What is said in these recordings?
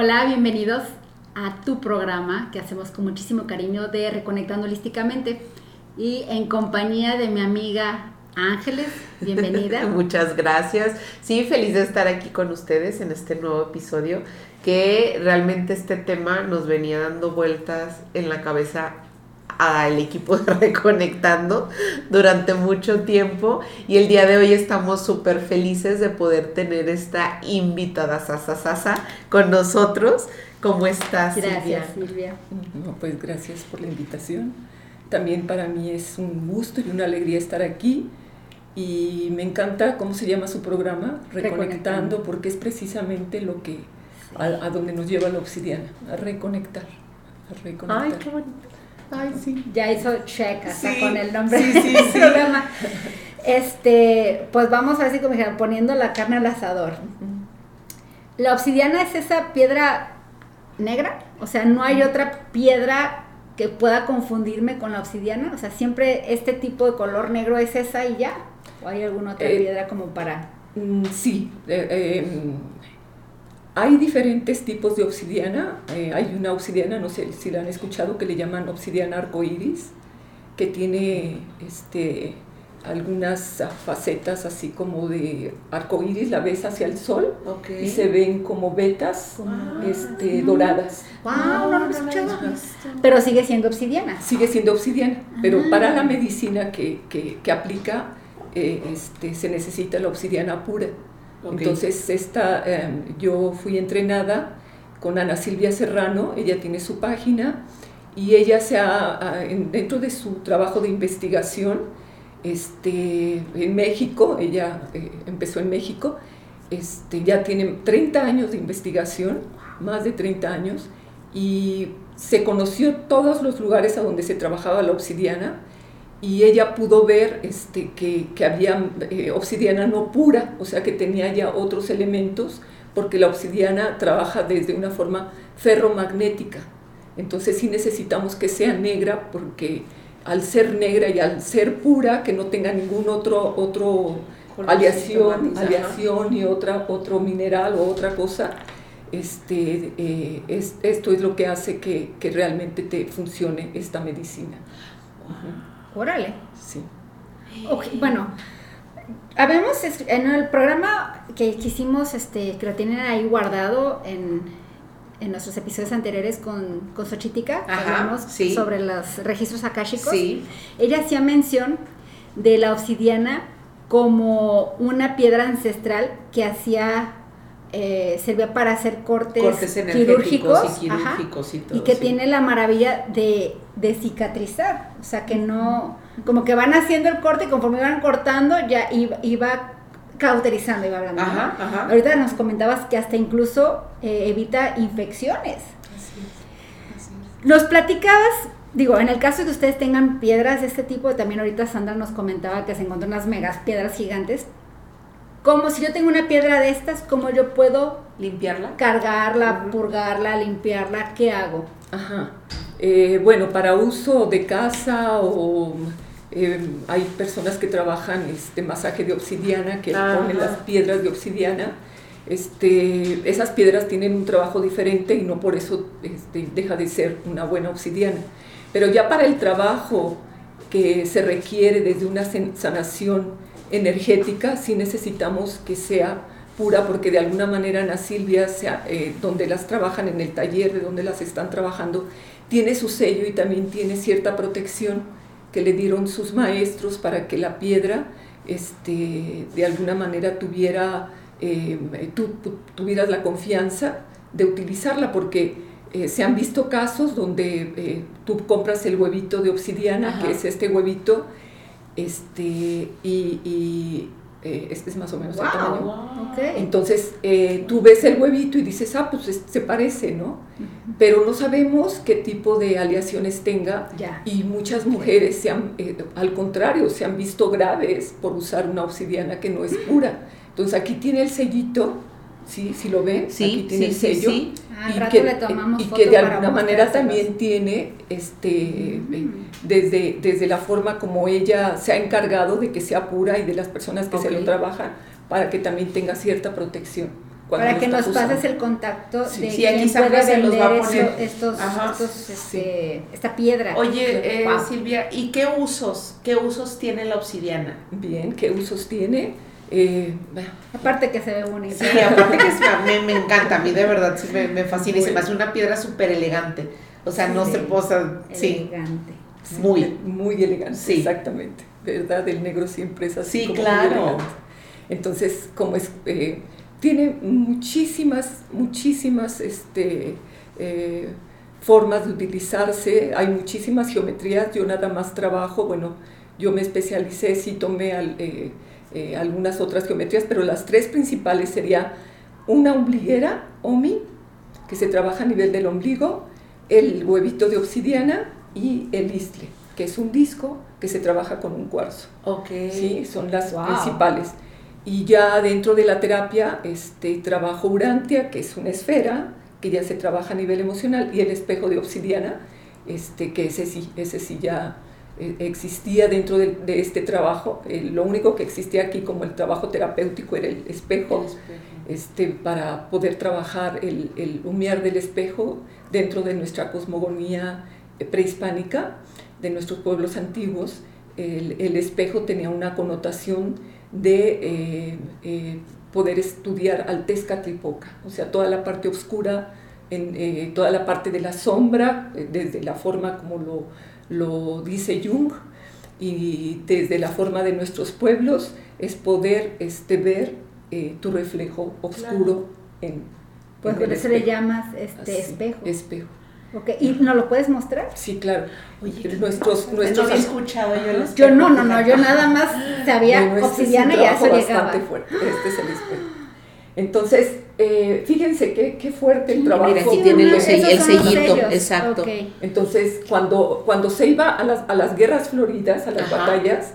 Hola, bienvenidos a tu programa que hacemos con muchísimo cariño de Reconectando Holísticamente y en compañía de mi amiga Ángeles, bienvenida. Muchas gracias. Sí, feliz de estar aquí con ustedes en este nuevo episodio que realmente este tema nos venía dando vueltas en la cabeza al equipo de Reconectando durante mucho tiempo y el día de hoy estamos súper felices de poder tener esta invitada Sasa con nosotros. ¿Cómo estás, Gracias, Silvia? pues gracias por la invitación. También para mí es un gusto y una alegría estar aquí y me encanta cómo se llama su programa, Reconectando, porque es precisamente lo que a, donde nos lleva la obsidiana, a reconectar, a reconectar. Ay, qué bonito. Ay, sí. Ya hizo check hasta con el nombre del programa. Este, pues vamos a ver como dijeron, poniendo la carne al asador. La obsidiana es esa piedra negra, o sea, no hay otra piedra que pueda confundirme con la obsidiana, o sea, siempre este tipo de color negro es esa y ya, o hay alguna otra eh, piedra como para... Mm, sí, eh, em, hay diferentes tipos de obsidiana. Eh, hay una obsidiana, no sé si la han escuchado, que le llaman obsidiana arcoíris, que tiene este, algunas facetas así como de arcoíris, la ves hacia el sol y se ven como vetas este, doradas. ¡Wow! No lo Pero sigue siendo obsidiana. Sigue siendo obsidiana, pero ah. para la medicina que, que, que aplica eh, este, se necesita la obsidiana pura. Entonces, esta, em, yo fui entrenada con Ana Silvia Serrano, ella tiene su página y ella se ha, dentro de su trabajo de investigación, este, en México, ella eh, empezó en México, este, ya tiene 30 años de investigación, más de 30 años, y se conoció todos los lugares a donde se trabajaba la obsidiana, y ella pudo ver este, que, que había eh, obsidiana no pura, o sea que tenía ya otros elementos, porque la obsidiana trabaja desde una forma ferromagnética. Entonces sí necesitamos que sea negra, porque al ser negra y al ser pura, que no tenga ningún otro, otro aleación, aleación y otra, otro mineral o otra cosa, este, eh, es, esto es lo que hace que, que realmente te funcione esta medicina. Órale. Sí. bueno, habemos en el programa que, hicimos, este, que lo tienen ahí guardado en, en nuestros episodios anteriores con, con Xochitica, hablamos sobre los registros akáshicos. Sí. Ella hacía mención de la obsidiana como una piedra ancestral que hacía eh, servía para hacer cortes, quirúrgicos, y quirúrgicos y, que tiene la maravilla de, cicatrizar, o sea que no, como que van haciendo el corte y conforme van cortando ya iba, cauterizando, iba hablando. Ahorita nos comentabas que hasta incluso eh, evita infecciones. Nos platicabas, digo, en el caso de que ustedes tengan piedras de este tipo, también ahorita Sandra nos comentaba que se encontró unas megas piedras gigantes, como si yo tengo una piedra de estas, ¿cómo yo puedo limpiarla? Cargarla, purgarla, limpiarla, ¿qué hago? Ajá. Eh, bueno, para uso de casa o eh, hay personas que trabajan este masaje de obsidiana, que ponen las piedras de obsidiana. Este, esas piedras tienen un trabajo diferente y no por eso este, deja de ser una buena obsidiana. Pero ya para el trabajo que se requiere desde una sanación energética, sí necesitamos que sea pura, porque de alguna manera Ana Silvia, sea, eh, donde las trabajan en el taller, de donde las están trabajando, tiene su sello y también tiene cierta protección que le dieron sus maestros para que la piedra este, de alguna manera tuviera, eh, tú, tuvieras la confianza de utilizarla, porque eh, se han visto casos donde tú compras el huevito de obsidiana, que es este huevito, este, y, eh, este es más o menos el tamaño. Entonces, eh, tú ves el huevito y dices, ah, pues se parece, ¿no? Pero no sabemos qué tipo de aleaciones tenga y muchas mujeres, se han, eh, al contrario, se han visto graves por usar una obsidiana que no es pura. Entonces, aquí tiene el sellito, ¿sí? Si lo ven, aquí tiene el sello. Ah, y, que, y que, de alguna manera también tiene este mm. desde, desde la forma como ella se ha encargado de que sea pura y de las personas que se lo trabajan para que también tenga cierta protección. Para que nos pases el contacto sí, de sí, quién puede vender estos, estos, este, esta piedra. Oye, eh, Silvia, ¿y qué usos, qué usos tiene la obsidiana? Bien, ¿qué usos tiene? Eh, aparte que se ve bonita. Sí, aparte que me, me, encanta, a mí de verdad sí me, me fascina y se me hace una piedra súper elegante. O sea, no se posa, sí. Elegante. Muy, muy elegante, sí. exactamente. ¿Verdad? El negro siempre es así. Sí, claro. Entonces, como es, eh, tiene muchísimas, muchísimas este, eh, formas de utilizarse, hay muchísimas geometrías, yo nada más trabajo, bueno, yo me especialicé, sí tomé al, eh, eh, algunas otras geometrías, pero las tres principales sería una ombliguera, OMI, que se trabaja a nivel del ombligo, el huevito de obsidiana y el istle, que es un disco que se trabaja con un cuarzo. Ok. Sí, son las principales. Y ya dentro de la terapia este, trabajo Urantia, que es una esfera, que ya se trabaja a nivel emocional, y el espejo de obsidiana, este, que ese sí, ese sí ya existía dentro de, este trabajo. Eh, lo único que existía aquí como el trabajo terapéutico era el espejo, Este, para poder trabajar el, el humear del espejo dentro de nuestra cosmogonía eh, prehispánica, de nuestros pueblos antiguos. El, el espejo tenía una connotación de poder estudiar al Tezcatlipoca, o sea, toda la parte oscura, en, toda la parte de la sombra, desde la forma como lo, lo dice Jung, y desde la forma de nuestros pueblos es poder este, ver eh, tu reflejo oscuro en... Pues por eso le llamas este espejo. Espejo. Okay. ¿Y no lo puedes mostrar? Sí, claro. Oye, nuestros, nuestros no he escuchado yo Yo no, no, no, yo nada más sabía este obsidiana y ya eso llegaba. Fuerte. Este es el espejo. Entonces, eh, fíjense qué, qué, fuerte el trabajo. Mira, aquí tiene el sellito, exacto. Entonces, cuando, cuando se iba a las, a las guerras floridas, a las batallas,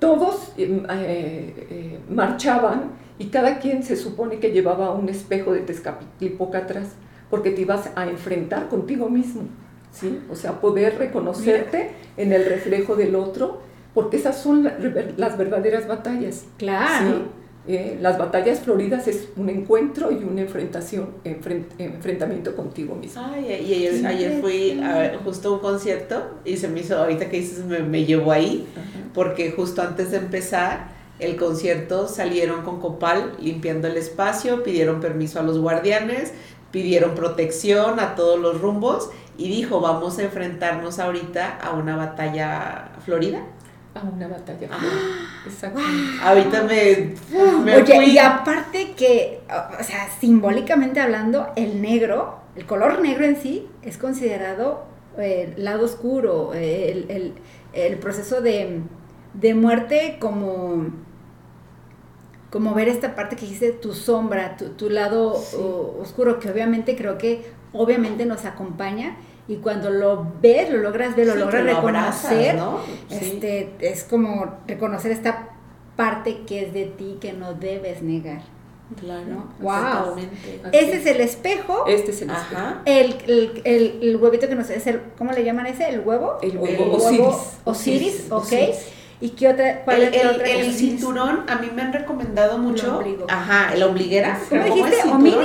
todos eh, eh, marchaban y cada quien se supone que llevaba un espejo de Tezcatlipoca atrás, porque te ibas a enfrentar contigo mismo, ¿sí? O sea, poder reconocerte en el reflejo del otro, porque esas son las verdaderas batallas. Claro. Eh, las batallas floridas es un encuentro y una enfrentación, enfrentamiento contigo mismo. Ay, y ayer, fui a, justo a un concierto y se me hizo, ahorita que dices, me, me llevó ahí, porque justo antes de empezar el concierto salieron con copal limpiando el espacio, pidieron permiso a los guardianes, pidieron protección a todos los rumbos y dijo, vamos a enfrentarnos ahorita a una batalla florida a una batalla. Ah, Exacto. Ahorita me, Oye, y aparte que, o sea, simbólicamente hablando, el negro, el color negro en sí, es considerado el lado oscuro, el, proceso de, muerte como como ver esta parte que dice tu sombra, tu, lado oscuro, que obviamente creo que obviamente nos acompaña y cuando lo ves, lo logras ver, lo logras reconocer, este, es como reconocer esta parte que es de ti que no debes negar. Claro. Wow. Ese es el espejo. Este es el espejo. El, el, el, el, huevito que nos es el, ¿cómo le llaman ese? ¿El huevo? El huevo, Osiris. Osiris, ok. ¿Y qué otra? ¿Cuál el, es otra? El cinturón, a mí me han recomendado mucho. Ajá, el ombliguera. ¿Cómo dijiste? ¿Omini?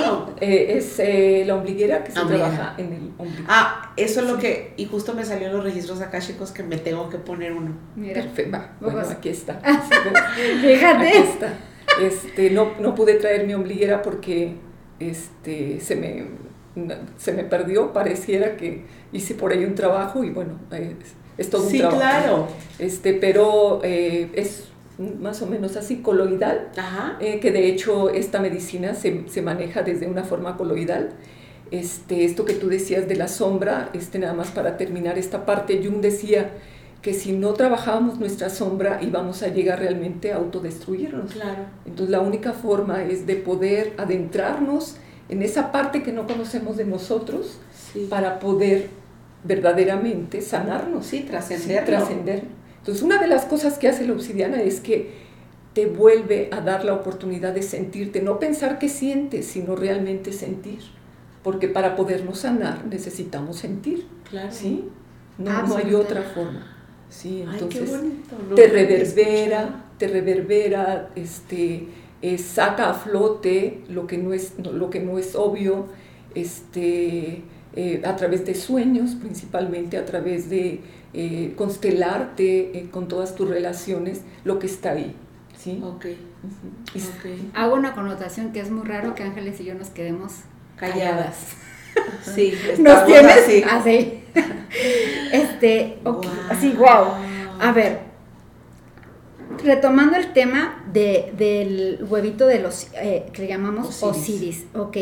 Eh, es eh, la ombliguera que se trabaja en el ombligo. Ah, eso es lo que. Y justo me salió en los registros acá, chicos, que me tengo que poner uno. Mira. Perfecto. Bueno, aquí está. Fíjate. Aquí está. Este, no, no pude traer mi ombliguera porque este, se me se me perdió, pareciera que hice por ahí un trabajo y bueno, es todo un sí, claro. Este, pero eh, es más o menos así, coloidal, eh, que de hecho esta medicina se, se, maneja desde una forma coloidal. Este, esto que tú decías de la sombra, este, nada más para terminar esta parte, Jung decía que si no trabajábamos nuestra sombra íbamos a llegar realmente a autodestruirnos. Claro. Entonces la única forma es de poder adentrarnos en esa parte que no conocemos de nosotros para poder verdaderamente sanarnos, sí, trascender. trascender. Entonces, una de las cosas que hace la obsidiana es que te vuelve a dar la oportunidad de sentirte, no pensar que sientes, sino realmente sentir. Porque para podernos sanar necesitamos sentir. Claro. ¿sí? No, no hay otra forma. Sí, entonces te reverbera, te reverbera este, eh, saca a flote lo que no es, lo que no es obvio, este, eh, a través de sueños, principalmente a través de eh, constelarte con todas tus relaciones, lo que está ahí. ¿sí? Okay. Hago una connotación que es muy raro que Ángeles y yo nos quedemos calladas. Sí, nos tienes así. así. Este, así, wow. A ver, retomando el tema de, del huevito de los eh, que le llamamos Osiris. ok.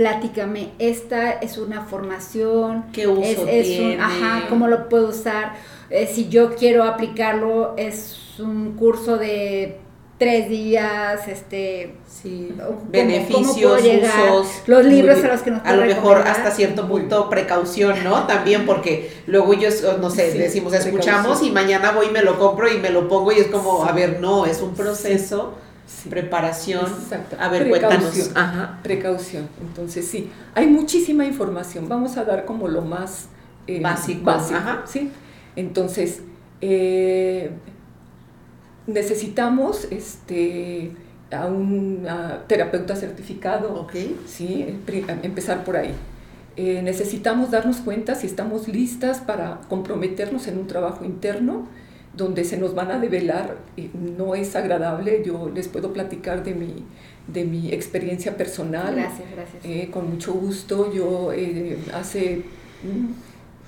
Platícame, esta es una formación. ¿Qué uso es, tiene? ajá, ¿cómo lo puedo usar? Eh, si yo quiero aplicarlo, es un curso de tres días, este, sí. beneficios, usos, los libros a los que nos A lo mejor hasta cierto punto precaución, ¿no? También porque luego ellos, no sé, decimos, escuchamos y mañana voy y me lo compro y me lo pongo y es como, a ver, no, es un proceso. Preparación. Exacto. A ver, precaución. Ajá. Precaución. Entonces, sí, hay muchísima información. Vamos a dar como lo más eh, básico. Ajá. ¿sí? Entonces, eh, necesitamos este, a un terapeuta certificado, ¿sí? empezar por ahí. Eh, necesitamos darnos cuenta si estamos listas para comprometernos en un trabajo interno donde se nos van a develar, no es agradable, yo les puedo platicar de mi, de mi experiencia personal. Gracias, gracias. Eh, con mucho gusto, yo eh, hace...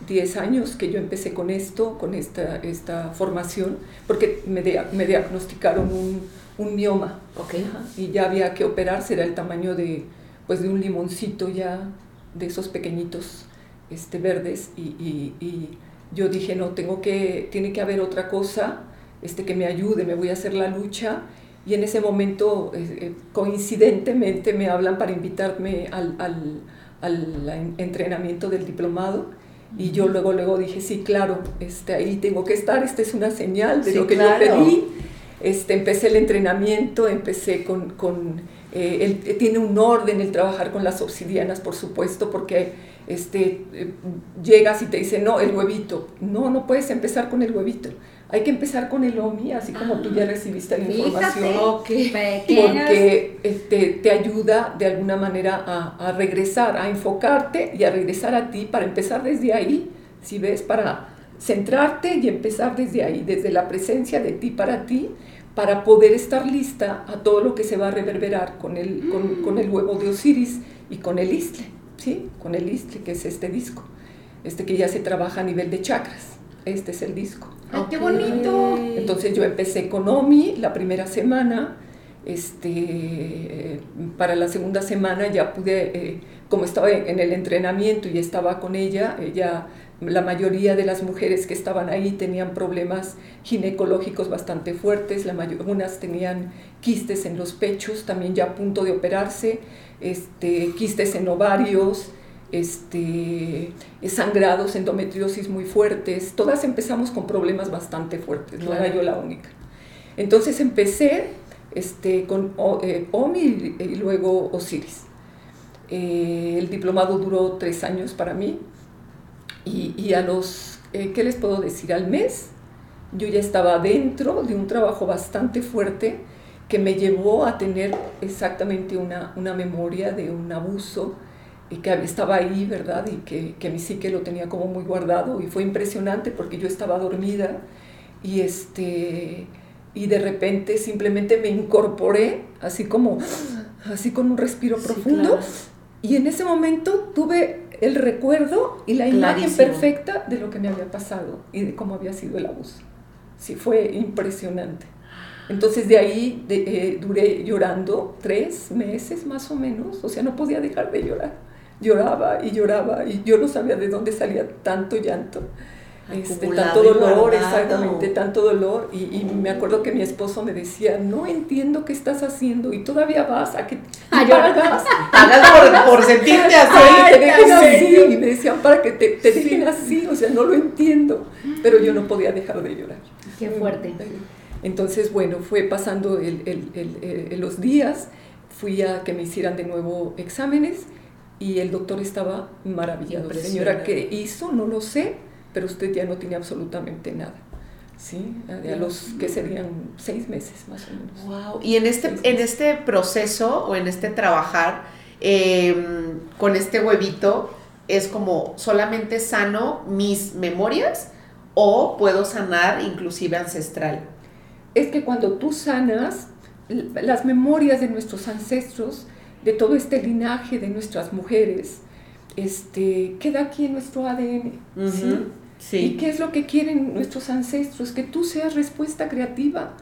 10 años que yo empecé con esto, con esta, esta formación, porque me, me diagnosticaron un, un mioma. Okay. y ya había que operarse, era el tamaño de, pues, de un limoncito ya, de esos pequeñitos este, verdes. Y, y, y, yo dije, no, tengo que, tiene que haber otra cosa este, que me ayude, me voy a hacer la lucha. Y en ese momento, eh, eh, coincidentemente, me hablan para invitarme al, al, al entrenamiento del diplomado y yo luego, luego dije, sí, claro, este, ahí tengo que estar, esta es una señal de lo que yo pedí. Este, empecé el entrenamiento, empecé con, con eh, él, tiene un orden el trabajar con las obsidianas, por supuesto, porque este, eh, llegas y te dice, no, el huevito. No, no puedes empezar con el huevito. Hay que empezar con el OMI, así como tú ya ah, recibiste la información, porque este, te ayuda de alguna manera a, a, regresar, a enfocarte y a regresar a ti para empezar desde ahí, si ves, para centrarte y empezar desde ahí, desde la presencia de ti para ti, para poder estar lista a todo lo que se va a reverberar con el, con, con el huevo de Osiris y con el istle, ¿sí? Con el istle, que es este disco, este que ya se trabaja a nivel de chakras. Este es el disco. ¡Ay, qué bonito! Entonces yo empecé con Omi la primera semana. Este, para la segunda semana ya pude, eh, como estaba en el entrenamiento y estaba con ella, ella, la mayoría de las mujeres que estaban ahí tenían problemas ginecológicos bastante fuertes, la mayor, unas tenían quistes en los pechos, también ya a punto de operarse, este, quistes en ovarios, este, sangrados, endometriosis muy fuertes, todas empezamos con problemas bastante fuertes, no era yo la única. Entonces empecé este, con eh, OMI y luego Osiris. Eh, el diplomado duró tres años para mí y, a los, eh, ¿qué les puedo decir? Al mes yo ya estaba dentro de un trabajo bastante fuerte que me llevó a tener exactamente una, una memoria de un abuso y que estaba ahí, ¿verdad? Y que, que mi psique lo tenía como muy guardado y fue impresionante porque yo estaba dormida y este y de repente simplemente me incorporé así como así con un respiro profundo y en ese momento tuve el recuerdo y la imagen perfecta de lo que me había pasado y de cómo había sido el abuso. Sí, fue impresionante. Entonces de ahí eh, duré llorando tres meses más o menos, o sea, no podía dejar de llorar lloraba y lloraba y yo no sabía de dónde salía tanto llanto. Este, tanto dolor, exactamente, tanto dolor. Y, y, me acuerdo que mi esposo me decía, no entiendo qué estás haciendo y todavía vas a que ah, pagas, pagas por, por, sentirte así. te dejen así. Y me decían, para que te, te, dejen así, o sea, no lo entiendo. Pero yo no podía dejar de llorar. Qué fuerte. Entonces, bueno, fue pasando el, el, el, los días, fui a que me hicieran de nuevo exámenes y el doctor estaba maravillado. Señora, ¿qué hizo? No lo sé, pero usted ya no tiene absolutamente nada. ¿sí? A, los que serían seis meses más o menos. Wow. Y en este, en este proceso o en este trabajar em, con este huevito, es como solamente sano mis memorias o puedo sanar inclusive ancestral. Es que cuando tú sanas las memorias de nuestros ancestros, de todo este linaje de nuestras mujeres, este, queda aquí en nuestro ADN. ¿sí? ¿Y qué es lo que quieren nuestros ancestros? Que tú seas respuesta creativa.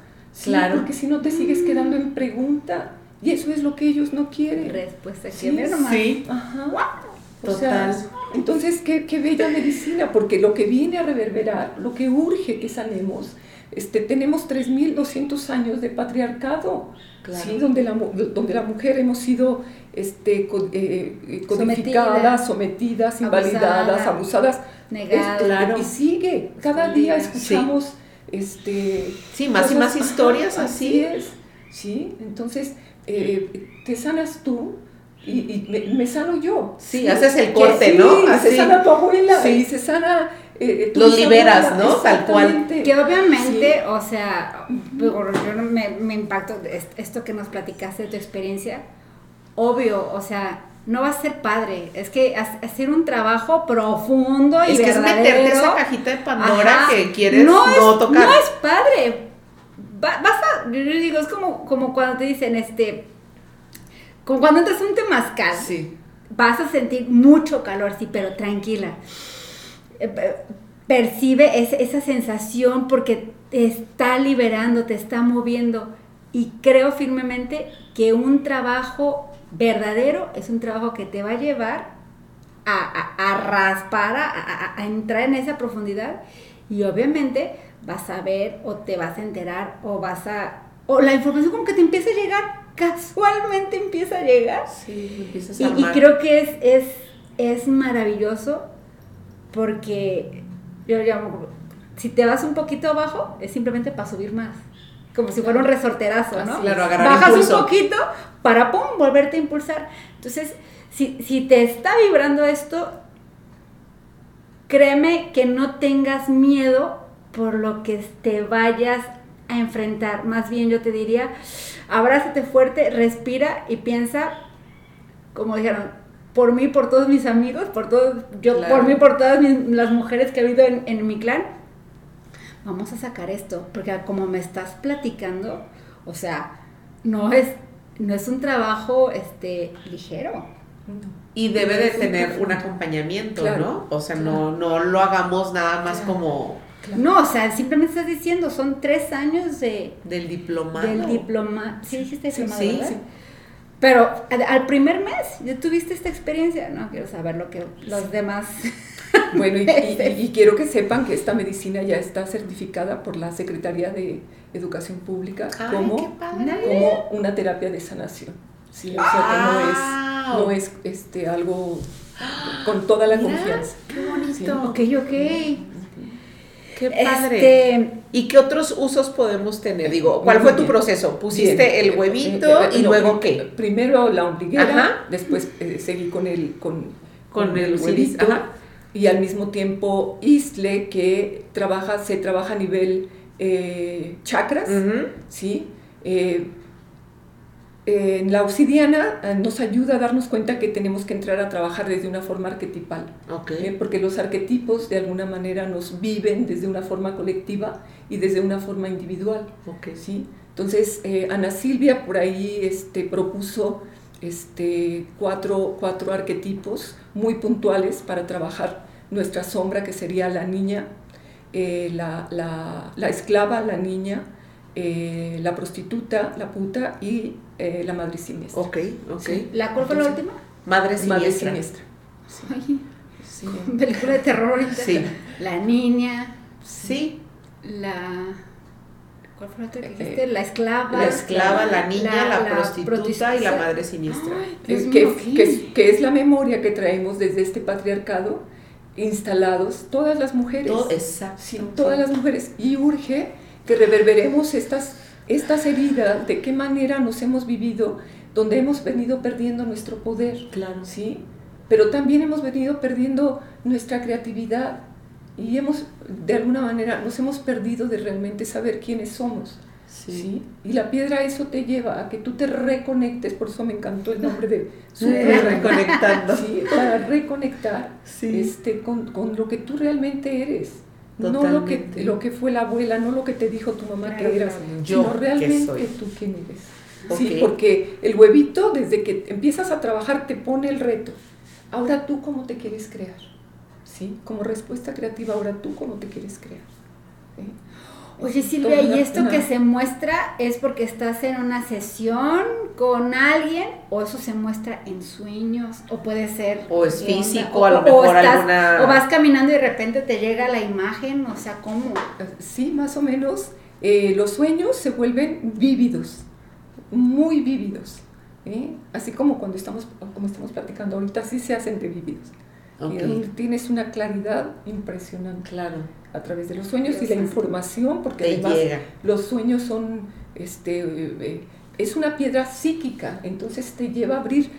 Claro. Porque si no te sigues quedando en pregunta. Y eso es lo que ellos no quieren. Respuesta creativa. Sí. Ajá. Total. entonces, qué, qué bella medicina, porque lo que viene a reverberar, lo que urge que sanemos, este, tenemos 3.200 años de patriarcado, ¿sí? donde, la, donde la mujer hemos sido este, eh, codificadas, sometidas, invalidadas, abusadas. Negadas. Y sigue, cada día escuchamos... Este, sí, más y más historias así. es, ¿sí? Entonces, eh, te sanas tú, y, me, sano yo. Sí, haces el corte, ¿no? Se sana tu abuela y se sana eh, los liberas, ¿no? Tal cual. Que obviamente, o sea, yo me, me impacto esto que nos platicaste de tu experiencia, obvio, o sea, no va a ser padre, es que hacer un trabajo profundo y es que es meterte esa cajita de Pandora que quieres no, tocar. No es padre. vas a, yo digo, es como, como cuando te dicen, este, como cuando entras a un temazcal. Sí. Vas a sentir mucho calor, sí, pero tranquila percibe esa sensación porque te está liberando, te está moviendo. Y creo firmemente que un trabajo verdadero es un trabajo que te va a llevar a, raspar, a, entrar en esa profundidad y obviamente vas a ver o te vas a enterar o vas a... o la información como que te empieza a llegar, casualmente empieza a llegar. Sí, empiezas a y, y, creo que es, es, es maravilloso porque yo llamo, si te vas un poquito abajo, es simplemente para subir más. Como si fuera un resorterazo, ¿no? Claro, Bajas un poquito para, pum, volverte a impulsar. Entonces, si, si te está vibrando esto, créeme que no tengas miedo por lo que te vayas a enfrentar. Más bien yo te diría, abrázate fuerte, respira y piensa, como dijeron, por mí, por todos mis amigos, por todos, yo, por mí, por todas las mujeres que he habido en, mi clan, vamos a sacar esto, porque como me estás platicando, o sea, no es, no es un trabajo este, ligero. Y debe de tener un acompañamiento, ¿no? O sea, no, no lo hagamos nada más como... No, o sea, simplemente estás diciendo, son tres años de... Del diplomado. Del diploma... Sí, dijiste diplomado, sí, sí. Pero al primer mes, ¿ya tuviste esta experiencia? No, quiero saber lo que los demás... Bueno, y, quiero que sepan que esta medicina ya está certificada por la Secretaría de Educación Pública como, como una terapia de sanación. Sí, o sea que no es, no es este, algo con toda la confianza. Qué bonito. Ok, ok. Qué padre. Este, ¿Y qué otros usos podemos tener? Digo, ¿cuál fue tu proceso? ¿Pusiste el huevito eh, eh, y luego qué? Primero la ombliguera, después eh, seguí con el, con, con, el huevito. Y al mismo tiempo Isle, que trabaja, se trabaja a nivel chakras, ¿sí? En la obsidiana eh, nos ayuda a darnos cuenta que tenemos que entrar a trabajar desde una forma arquetipal, ¿eh? porque los arquetipos de alguna manera nos viven desde una forma colectiva y desde una forma individual. ¿sí? Entonces, eh, Ana Silvia por ahí este, propuso este, cuatro, cuatro arquetipos muy puntuales para trabajar nuestra sombra, que sería la niña, la, la, la esclava, la niña, eh, la prostituta, la puta y eh, la madre siniestra. Ok, ok. ¿La cuál fue la última? Madre siniestra. Madre siniestra. Sí. Película de terror. Sí. La niña. Sí. La... ¿Cuál fue la otra que dijiste? La esclava. La esclava, la, niña, la, prostituta y la madre siniestra. que, que, es la memoria que traemos desde este patriarcado instalados todas las mujeres. Todo, exacto. Sí, todas las mujeres. Y urge que reverberemos estas, estas heridas, de qué manera nos hemos vivido, donde hemos venido perdiendo nuestro poder, claro. ¿sí? Pero también hemos venido perdiendo nuestra creatividad, y hemos, de alguna manera, nos hemos perdido de realmente saber quiénes somos. Sí. Y la piedra eso te lleva a que tú te reconectes, por eso me encantó el nombre de super reconectando. Sí, para reconectar este, con, con, lo que tú realmente eres. No lo que, lo que fue la abuela, no lo que te dijo tu mamá que eras, Yo sino realmente tú quién eres. Sí, porque el huevito, desde que empiezas a trabajar, te pone el reto. Ahora tú cómo te quieres crear. ¿Sí? Como respuesta creativa, ahora tú cómo te quieres crear. Oye Silvia, ¿y esto que se muestra es porque estás en una sesión con alguien o eso se muestra en sueños o puede ser... O es físico, a lo mejor alguna... O vas caminando y de repente te llega la imagen, o sea, ¿cómo? Sí, más o menos. Eh, los sueños se vuelven vívidos, muy vívidos. ¿eh? Así como cuando estamos, como estamos platicando ahorita, sí se hacen de vívidos. Tienes una claridad impresionante. Claro. A través de los sueños y la información, porque además los sueños son, este, eh, es una piedra psíquica, entonces te lleva a abrir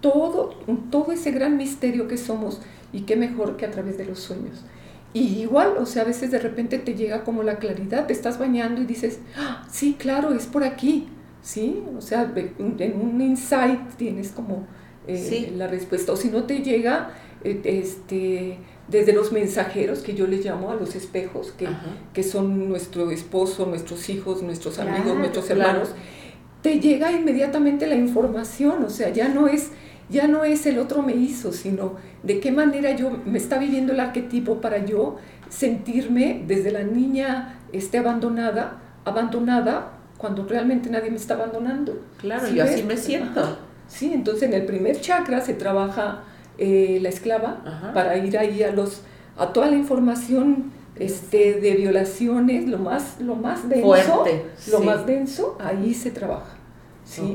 todo, todo ese gran misterio que somos y qué mejor que a través de los sueños. Y igual, o sea, a veces de repente te llega como la claridad, te estás bañando y dices, ah, sí, claro, es por aquí ¿sí? O sea, en un insight tienes como eh, la respuesta. O si no te llega, eh, este, desde los mensajeros, que yo les llamo a los espejos, que, que son nuestro esposo, nuestros hijos, nuestros amigos, nuestros hermanos, te llega inmediatamente la información, o sea, ya no es ya no es el otro me hizo, sino de qué manera yo me está viviendo el arquetipo para yo sentirme desde la niña este, abandonada, abandonada cuando realmente nadie me está abandonando. Claro, yo así me siento. Sí, entonces en el primer chakra se trabaja eh, la esclava para ir ahí a los a toda la información este, de violaciones, lo más, lo más denso, lo más denso, ahí se trabaja. ¿sí?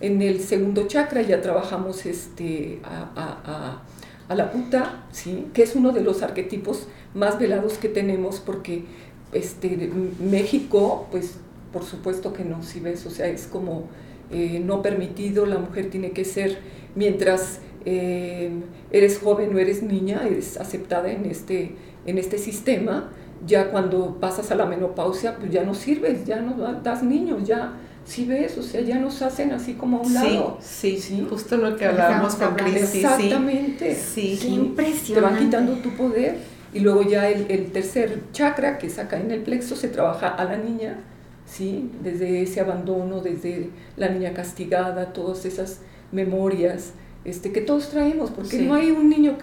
En el segundo chakra ya trabajamos este, a, a, la puta, ¿sí? que es uno de los arquetipos más velados que tenemos porque este, México, pues por supuesto que no, si ves, o sea, es como eh, no permitido, la mujer tiene que ser, mientras eh, eres joven o eres niña, eres aceptada en este, en este sistema, ya cuando pasas a la menopausia, pues ya no sirves, ya no das niños, ya, si ves, o sea, ya nos hacen así como a un lado. Sí, sí, justo lo que hablábamos con. Exactamente. Sí, sí. impresionante. Te van quitando tu poder. Y luego ya el, el tercer chakra, que es acá en el plexo, se trabaja a la niña, ¿sí? desde ese abandono, desde la niña castigada, todas esas memorias este, que todos traemos, porque no hay un niño,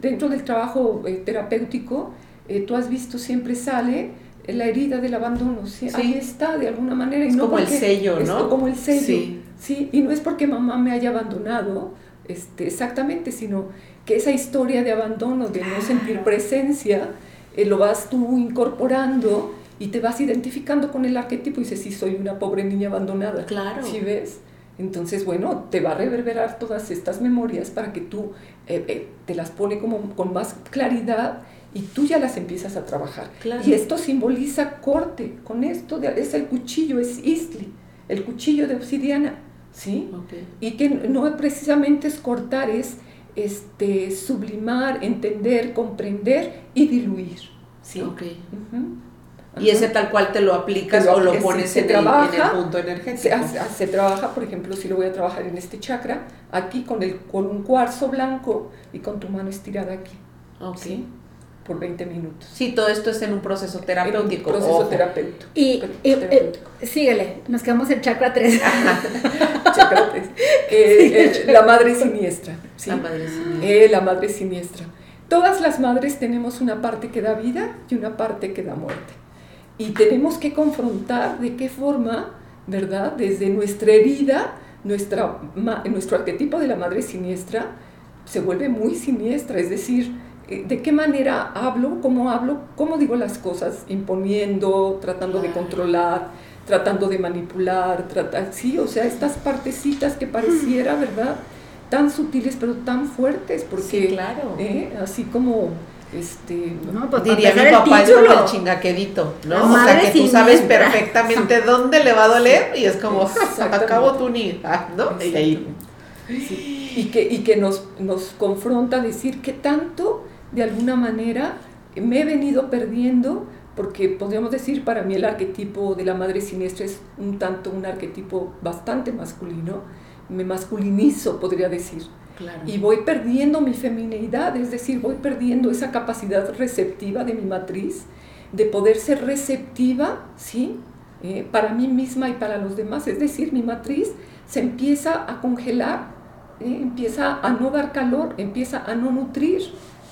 dentro del trabajo eh, terapéutico, eh, tú has visto, siempre sale la herida del abandono, ¿sí? ahí está de alguna manera. Es como el sello, ¿no? Es como el sello, sí. Y no es porque mamá me haya abandonado, este, exactamente, sino que esa historia de abandono, de no sentir presencia, eh, lo vas tú incorporando y te vas identificando con el arquetipo y dices, sí, soy una pobre niña abandonada. Claro. ¿Sí ves? Entonces, bueno, te va a reverberar todas estas memorias para que tú eh, eh, te las pone como con más claridad y tú ya las empiezas a trabajar. Y esto simboliza corte. Con esto es el cuchillo, es Istli, el cuchillo de obsidiana. ¿sí? Y que no precisamente es cortar, es este, sublimar, entender, comprender y diluir. ¿sí? Okay. Y ese tal cual te lo aplicas o lo pones en, el, punto energético. Se, trabaja, por ejemplo, si lo voy a trabajar en este chakra, aquí con, el, con un cuarzo blanco y con tu mano estirada aquí. ¿sí? Por 20 minutos. Sí, todo esto es en un proceso terapéutico. Un proceso terapéutico. Y, síguele, nos quedamos en chakra 3. chakra 3. Eh, eh, la madre siniestra. La madre siniestra. Eh, la madre siniestra. Todas las madres tenemos una parte que da vida y una parte que da muerte. Y tenemos que confrontar de qué forma, ¿verdad? Desde nuestra herida, nuestra, nuestro arquetipo de la madre siniestra se vuelve muy siniestra, es decir, eh, de qué manera hablo, cómo hablo, cómo digo las cosas, imponiendo, tratando de controlar, tratando de manipular, tratar, sí, o sea, estas partecitas que pareciera, ¿verdad? Tan sutiles pero tan fuertes, porque claro. ¿eh? así como este, no, pues diría mi papá es como el chingaquedito, ¿no? o sea que tú sabes perfectamente dónde le va a doler y es como, acabo tu ni, ah, ¿no? Y, ahí. y que, y que nos, nos confronta a decir que tanto, de alguna manera, me he venido perdiendo porque podríamos decir para mí el arquetipo de la madre siniestra es un tanto un arquetipo bastante masculino, me masculinizo podría decir. Y voy perdiendo mi femineidad, es decir, voy perdiendo esa capacidad receptiva de mi matriz, de poder ser receptiva, ¿sí? Eh, para mí misma y para los demás. Es decir, mi matriz se empieza a congelar, ¿eh? empieza a no dar calor, empieza a no nutrir,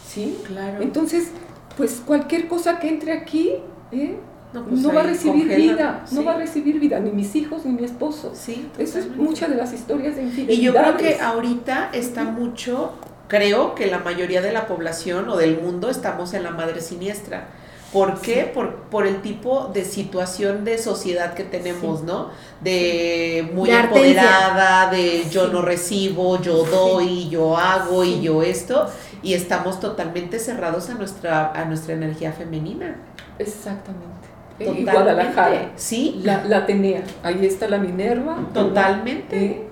¿sí? Claro. Entonces, pues cualquier cosa que entre aquí, ¿eh? No, pues va a recibir vida, no va a recibir vida, ni mis hijos ni mi esposo. Sí, Eso es muchas de las historias de infidelidad. Y yo creo que ahorita está mucho, creo que la mayoría de la población o del mundo estamos en la madre siniestra. ¿Por qué? Por, por el tipo de situación de sociedad que tenemos, ¿no? De muy empoderada, de yo no recibo, yo doy, yo hago y yo esto, y estamos totalmente cerrados a nuestra, a nuestra energía femenina. Exactamente. En Guadalajara. Sí. La, la Atenea. Ahí está la Minerva. Totalmente. ¿Eh?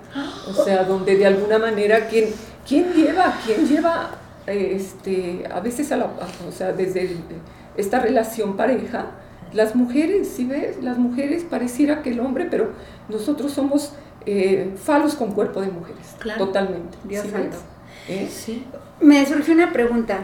O sea, donde de alguna manera, ¿quién, quién lleva? ¿Quién lleva? Este, a veces a la, o sea, desde esta relación pareja, las mujeres, si ves, las mujeres pareciera que el hombre, pero nosotros somos eh, falos con cuerpo de mujeres, totalmente. Dios santo. ¿Eh? Sí. Me surgió una pregunta.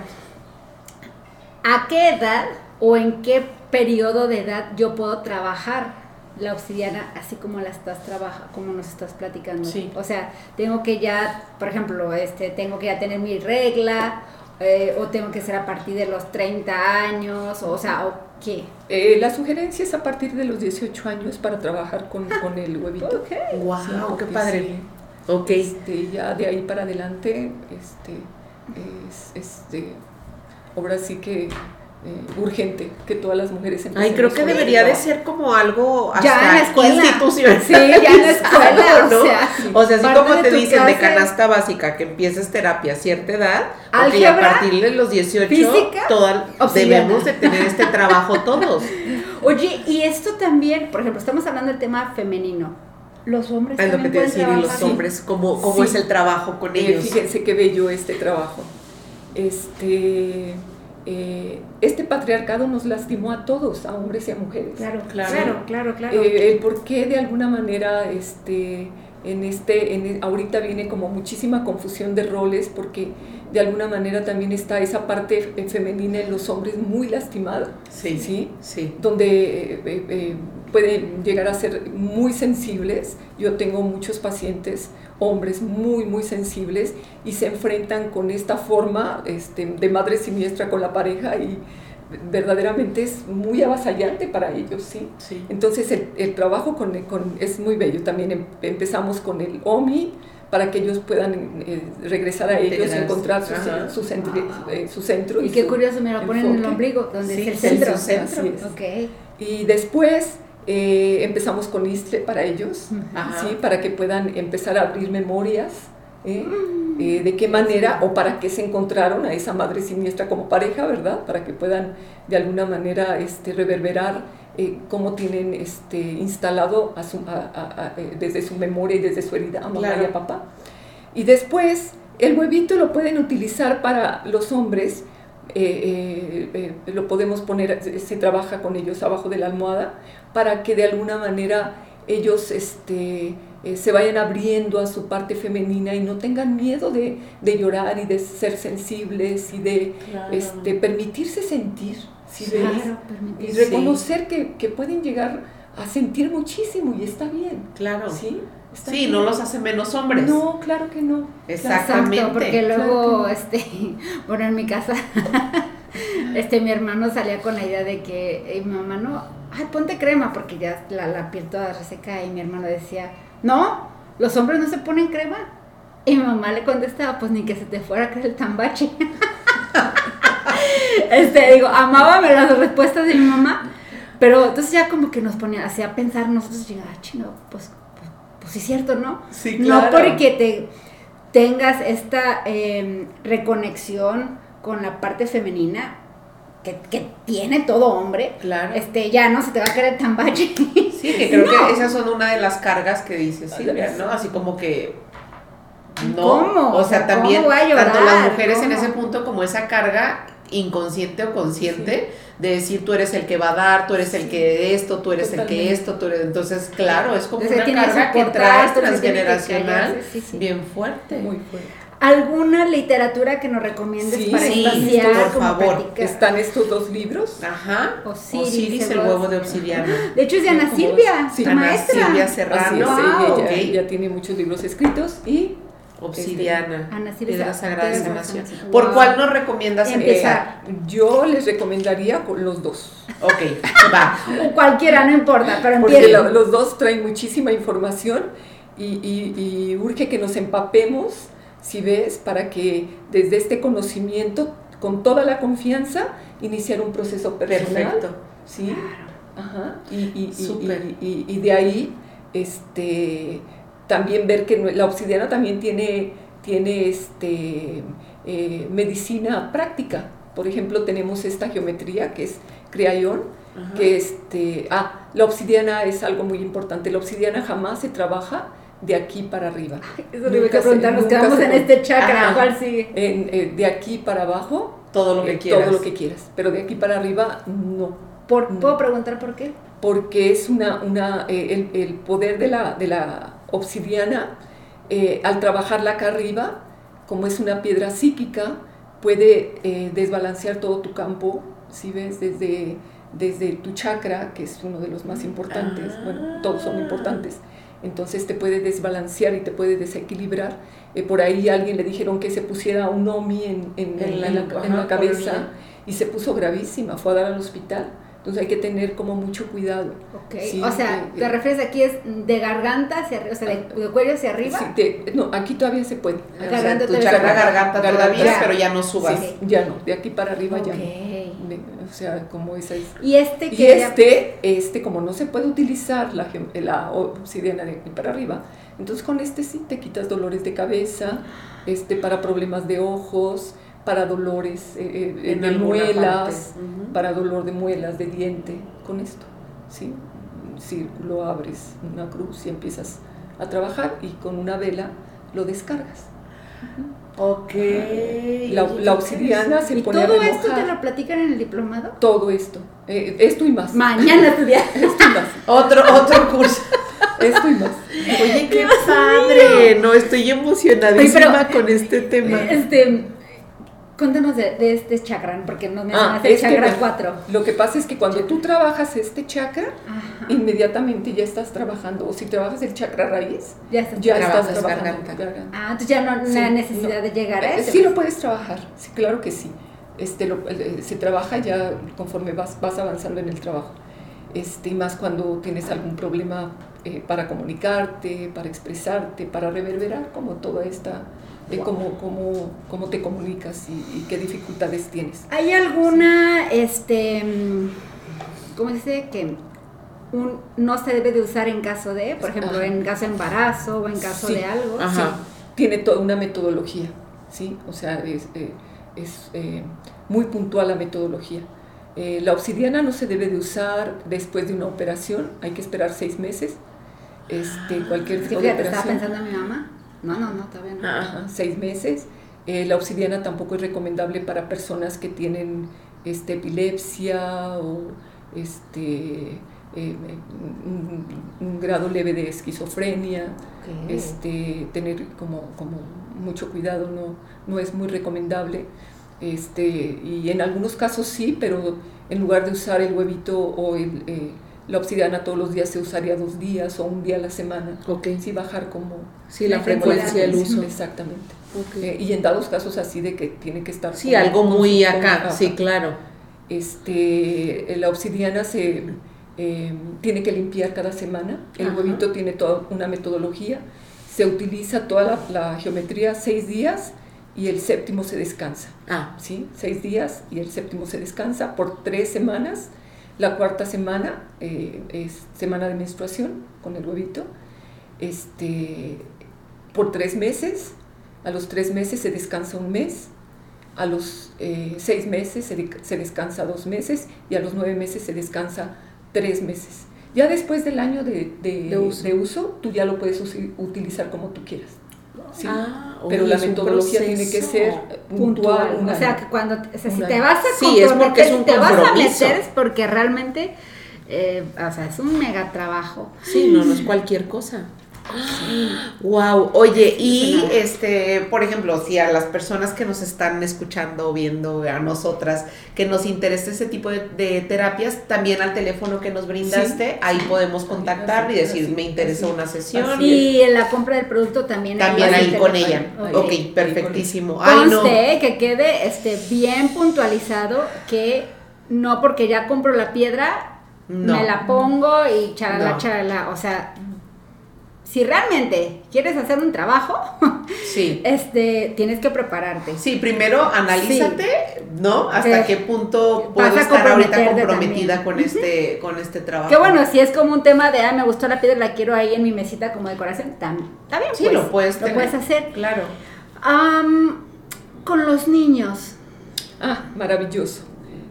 ¿A qué edad o en qué periodo de edad yo puedo trabajar la obsidiana así como la estás trabaja, como nos estás platicando? Sí. O sea, tengo que ya, por ejemplo, este, tengo que ya tener mi regla eh, o tengo que ser a partir de los 30 años, o, sea, ¿o qué? Eh, la sugerencia es a partir de los 18 años para trabajar con, con el huevito. Okay. Wow, qué padre. Ok. Este, ya de ahí para adelante, este, es, este, ahora sí que eh, urgente que todas las mujeres Ay, creo que debería de ser como algo hasta ya en la escuela. institucional. Sí, ya en la escuela, ¿no? O sea, o sea así como te dicen de canasta básica que empieces terapia a cierta edad, porque a partir de los 18 física, debemos de tener este trabajo todos. Oye, y esto también, por ejemplo, estamos hablando del tema femenino. Los hombres es lo que te decía, y los hombres, ¿cómo, cómo es el trabajo con eh, ellos? Fíjense qué bello este trabajo. Este eh, este patriarcado nos lastimó a todos, a hombres y a mujeres. Claro, claro, claro, claro. Eh, el por qué de alguna manera este, en este, en, ahorita viene como muchísima confusión de roles porque de alguna manera también está esa parte femenina en los hombres muy lastimada, sí, sí, sí. donde eh, pueden llegar a ser muy sensibles. Yo tengo muchos pacientes hombres muy, muy sensibles y se enfrentan con esta forma este, de madre siniestra con la pareja y verdaderamente es muy avasallante para ellos, ¿sí? sí. Entonces el, trabajo con, con, es muy bello. También em, empezamos con el OMI para que ellos puedan eh, regresar a ellos y encontrar su, su, centro, eh, su, centro. Y, qué curioso, me lo ponen en el ombligo, donde es el centro. centro. Okay. Y después eh, empezamos con ISTRE para ellos, ¿sí? para que puedan empezar a abrir memorias. ¿eh? Mm. Eh, de qué manera o para qué se encontraron a esa madre siniestra como pareja, ¿verdad? Para que puedan de alguna manera este, reverberar cómo tienen este, instalado a su, desde su memoria y desde su herida a mamá y a papá. Y después el huevito lo pueden utilizar para los hombres lo podemos poner, se trabaja con ellos abajo de la almohada para que de alguna manera ellos este, eh, se vayan abriendo a su parte femenina y no tengan miedo de, llorar y de ser sensibles y de este, permitirse sentir. y reconocer que, pueden llegar a sentir muchísimo y está bien. Claro. Sí, sí no los hace menos hombres. No, claro que no. Exactamente. porque luego, este, bueno, en mi casa, este, mi hermano salía con la idea de que mi mamá no ay, ponte crema, porque ya la, la piel toda reseca y mi hermano decía, no, los hombres no se ponen crema. Y mi mamá le contestaba, pues ni que se te fuera a creer el tambache. este, digo, amábame las respuestas de mi mamá, pero entonces ya como que nos ponía, hacía pensar nosotros, llegaba, ah, chino, pues, pues, sí es cierto, ¿no? Sí, claro. No porque te tengas esta em, reconexión con la parte femenina, que, que, tiene todo hombre, claro. este, ya no se te va a querer tan valle. Sí, que creo que esas son una de las cargas que dice Silvia, ¿no? Así como que no, ¿Cómo? o sea, también tanto las mujeres en ese punto como esa carga inconsciente o consciente de decir tú eres el que va a dar, tú eres el que esto, tú eres el que esto, tú eres... Entonces, claro, es como una carga que traes transgeneracional bien fuerte. Muy fuerte. ¿Alguna literatura que nos recomiendes para sí, espaciar, por favor. Están estos dos libros. Ajá. Osiris, el huevo de obsidiana. De hecho es de Ana Silvia, sí. Ana Silvia Serrano. Wow. ella, tiene muchos libros escritos y Obsidiana. Este, Piedra Sagrada de Sanación. ¿Por cuál nos recomiendas empezar? yo les recomendaría con los dos. Ok, va. o cualquiera, no importa, pero Porque los dos traen muchísima información y, y, y urge que nos empapemos si ves, para que desde este conocimiento, con toda la confianza, iniciar un proceso personal. Perfecto. ¿sí? Ajá. Y, y, y, y, de ahí, este, también ver que la obsidiana también tiene, tiene este, eh, medicina práctica. Por ejemplo, tenemos esta geometría que es Criayón, que este, ah, la obsidiana es algo muy importante. La obsidiana jamás se trabaja de aquí para arriba. Eso que preguntar, nos quedamos en este chakra, ¿cuál sigue? Eh, de aquí para abajo, todo lo que quieras. Todo lo que quieras, pero de aquí para arriba, no. ¿Puedo preguntar por qué? Porque es una, una eh, el, poder de la, de la obsidiana, eh, al trabajarla acá arriba, como es una piedra psíquica, puede desbalancear todo tu campo, si ves, desde, desde tu chakra, que es uno de los más importantes, bueno, todos son importantes, entonces te puede desbalancear y te puede desequilibrar. Eh, por ahí a alguien le dijeron que se pusiera un OMI en, en, la, cabeza y se puso gravísima, fue a dar al hospital. Entonces hay que tener como mucho cuidado. Okay. o sea, ¿te refieres aquí es de garganta hacia arriba, o sea, de, cuello hacia arriba? Sí, no, aquí todavía se puede. Garganta, o sea, garganta todavía, pero ya no subas. ya no, de aquí para arriba ya no. O sea, como esa es. ¿Y este Y este, este, como no se puede utilizar la, la obsidiana de aquí para arriba, entonces con este sí te quitas dolores de cabeza, este, para problemas de ojos, para dolores eh, eh, de muelas, para dolor de muelas, de diente, con esto, ¿sí? Un círculo, abres una cruz y empiezas a trabajar y con una vela lo descargas. Ok. La, obsidiana se ¿Y pone todo esto te lo platican en el diplomado? Todo esto. Eh, esto y más. Mañana estudiar. esto y más. otro, otro curso. esto y más. Oye, qué, padre. No, estoy emocionadísima con este tema. Este Cuéntanos de, este chakra, porque nos mencionaste ah, el chakra 4. Lo que pasa es que cuando tú trabajas este chakra, inmediatamente ya estás trabajando. O si trabajas el chakra raíz, ya estás, ya estás trabajando. Ah, entonces ya no hay necesidad de llegar a eso. Sí lo puedes trabajar, sí, claro que sí. Este, lo, se trabaja ya conforme vas, vas avanzando en el trabajo. Este, y más cuando tienes algún problema eh, para comunicarte, para expresarte, para reverberar como toda esta de cómo, cómo, cómo te comunicas y, qué dificultades tienes. ¿Hay alguna, este, cómo dice que un, no se debe de usar en caso de, por ejemplo, en caso de embarazo o en caso de algo? Sí, tiene toda una metodología, ¿sí? O sea, es, eh, es eh, muy puntual la metodología. Eh, la obsidiana no se debe de usar después de una operación, hay que esperar seis meses. Este, cualquier tipo de operación. estaba pensando en mi mamá. No, no, no, todavía no. seis meses. Eh, la obsidiana tampoco es recomendable para personas que tienen este, epilepsia o este, eh, un, grado leve de esquizofrenia. Este, tener como, como mucho cuidado no, no es muy recomendable. Este, y en algunos casos sí, pero en lugar de usar el huevito o el, eh, la obsidiana todos los días se usaría dos días o un día a la semana. Ok. Sí, bajar como... Sí, la, frecuencia del uso. Exactamente. Eh, y en dados casos así de que tiene que estar... Sí, algo muy acá, sí, claro. Este, la obsidiana se eh, tiene que limpiar cada semana. El huevito tiene toda una metodología. Se utiliza toda la, geometría seis días y el séptimo se descansa. Ah. ¿sí? Seis días y el séptimo se descansa por tres semanas la cuarta semana eh, es semana de menstruación con el huevito. Este, por tres meses, a los tres meses se descansa un mes, a los eh, seis meses se, descansa dos meses y a los nueve meses se descansa tres meses. Ya después del año de, uso. tú ya lo puedes utilizar como tú quieras. Sí. Ah, pero la metodología tiene que ser puntual. o sea, que cuando, o sea, si te vas a sí, es porque es un te vas a meter es porque realmente, eh, o sea, es un mega trabajo. Sí, no, no es cualquier cosa. Wow, oye, y este, por ejemplo, si a las personas que nos están escuchando, viendo, a nosotras, que nos interesa ese tipo de, terapias, también al teléfono que nos brindaste, ahí podemos contactar y decir, me interesa una sesión. Y en la compra del producto también. También ahí, con ella. Ok, perfectísimo. Conste, que quede este, bien puntualizado que no porque ya compro la piedra, me la pongo y charala, charala. O sea, si realmente quieres hacer un trabajo, sí. este, tienes que prepararte. Sí, primero analízate, ¿no? Hasta qué punto puedo estar ahorita comprometida con este, con este trabajo. Que bueno, si es como un tema de, ah, me gustó la piedra, la quiero ahí en mi mesita como decoración, también, está bien, sí, lo pues, puedes, lo puedes hacer. Claro. con los niños. Ah, maravilloso.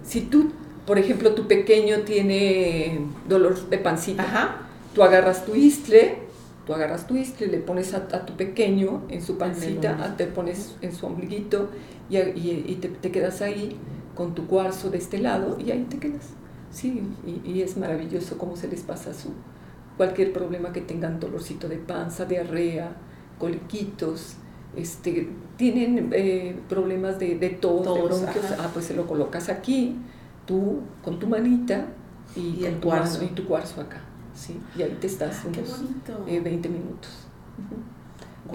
Si tú, por ejemplo, tu pequeño tiene dolor de pancita, tú agarras tu istle, Tú agarras tu iscle, le pones a, tu pequeño en su pancita, te pones en su ombliguito y, y, te, quedas ahí con tu cuarzo de este lado y ahí te quedas. Sí, y, es maravilloso cómo se les pasa su cualquier problema que tengan, dolorcito de panza, diarrea, coliquitos, este, tienen eh, problemas de, de tos, de bronquios, ah, pues se lo colocas aquí, tú con tu manita y, el cuarzo. y tu cuarzo acá. ¿Sí? Y ahí te estás ah, unos 20 eh, minutos.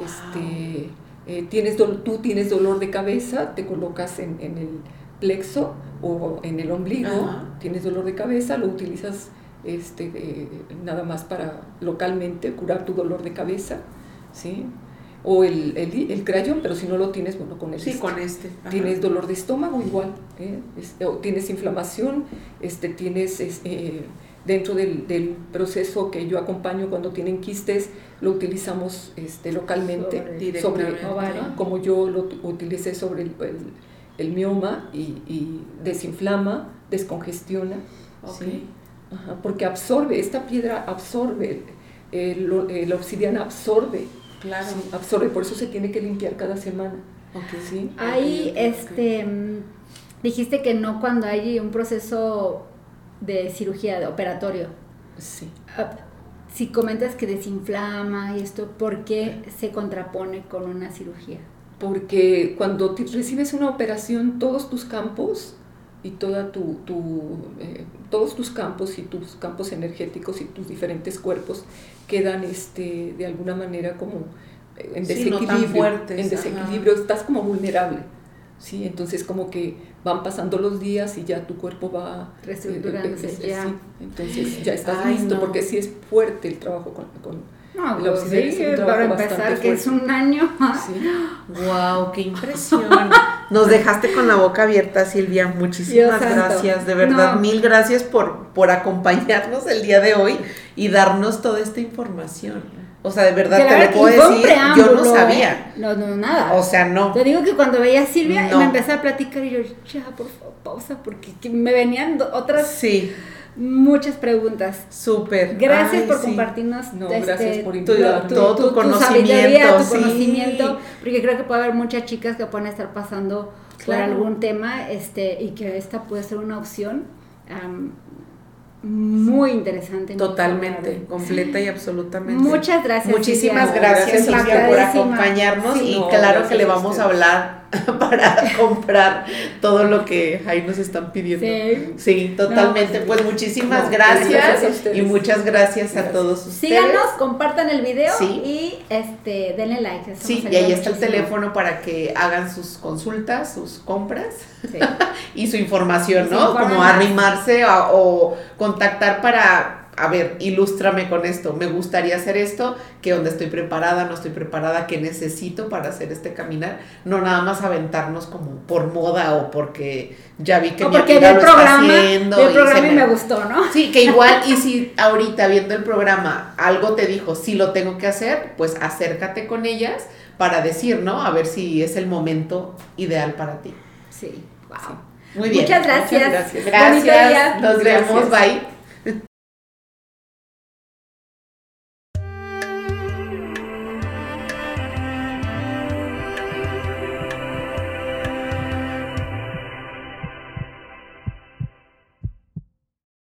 Este, eh, tienes tú tienes dolor de cabeza, te colocas en, el plexo o en el ombligo, tienes dolor de cabeza, lo utilizas este, eh, nada más para localmente curar tu dolor de cabeza, ¿sí? O el, el, crayón, pero si no lo tienes, bueno, con el Sí, con este. Tienes dolor de estómago igual, este, o tienes inflamación, este, tienes dentro del, proceso que yo acompaño cuando tienen quistes, lo utilizamos este, localmente, sobre, como yo lo utilicé sobre el, mioma y, desinflama, descongestiona, porque absorbe, esta piedra absorbe, la obsidiana absorbe, claro. absorbe, por eso se tiene que limpiar cada semana. ¿sí? Ahí, este, mm, dijiste que no cuando hay un proceso de cirugía, de operatorio. Sí. Ah, si comentas que desinflama y esto, ¿por qué se contrapone con una cirugía? Porque cuando recibes una operación, todos tus campos y toda tu, eh, todos tus campos y tus campos energéticos y tus diferentes cuerpos quedan este, de alguna manera como en desequilibrio. en desequilibrio, estás como vulnerable. ¿Sí? Entonces como que van pasando los días y ya tu cuerpo va reestructurándose eh, eh, ya. entonces ya estás listo porque sí es fuerte el trabajo con, con no, la pues para empezar que es un año. Wow, qué impresión. Nos dejaste con la boca abierta, Silvia. Muchísimas gracias, de verdad, mil gracias por, por acompañarnos el día de hoy y darnos toda esta información. O sea, de verdad te lo puedo decir, yo no sabía. ¿eh? No, no, nada. O sea, no. Te digo que cuando veía a Silvia me empecé a platicar y yo, ya, por favor, pausa, porque me venían otras. Sí. Muchas preguntas. Súper. Gracias por compartirnos este, por tu, todo tu, conocimiento. tu conocimiento, porque creo que puede haber muchas chicas que pueden estar pasando por algún tema este y que esta puede ser una opción muy interesante. Totalmente, completa y absolutamente. Muchas gracias. Muchísimas gracias, Silvia, por acompañarnos y claro que le vamos a, hablar para comprar todo lo que ahí nos están pidiendo. Sí, totalmente. pues muchísimas gracias, y muchas gracias, a todos ustedes. Síganos, compartan el video y este denle like. Sí, y ahí está el teléfono para que hagan sus consultas, sus compras y su información, ¿no? Como arrimarse o contactar para a ver, ilústrame con esto, me gustaría hacer esto, que donde estoy preparada, no estoy preparada, que necesito para hacer este caminar, no nada más aventarnos como por moda o porque ya vi que mi porque el programa, haciendo el programa y, me, gustó, ¿no? Sí, que igual y si ahorita viendo el programa algo te dijo, sí lo tengo que hacer, pues acércate con ellas para decir, ¿no? A ver si es el momento ideal para ti. Sí, wow. Muy bien. Muchas gracias. gracias. Gracias. Nos vemos. Bye.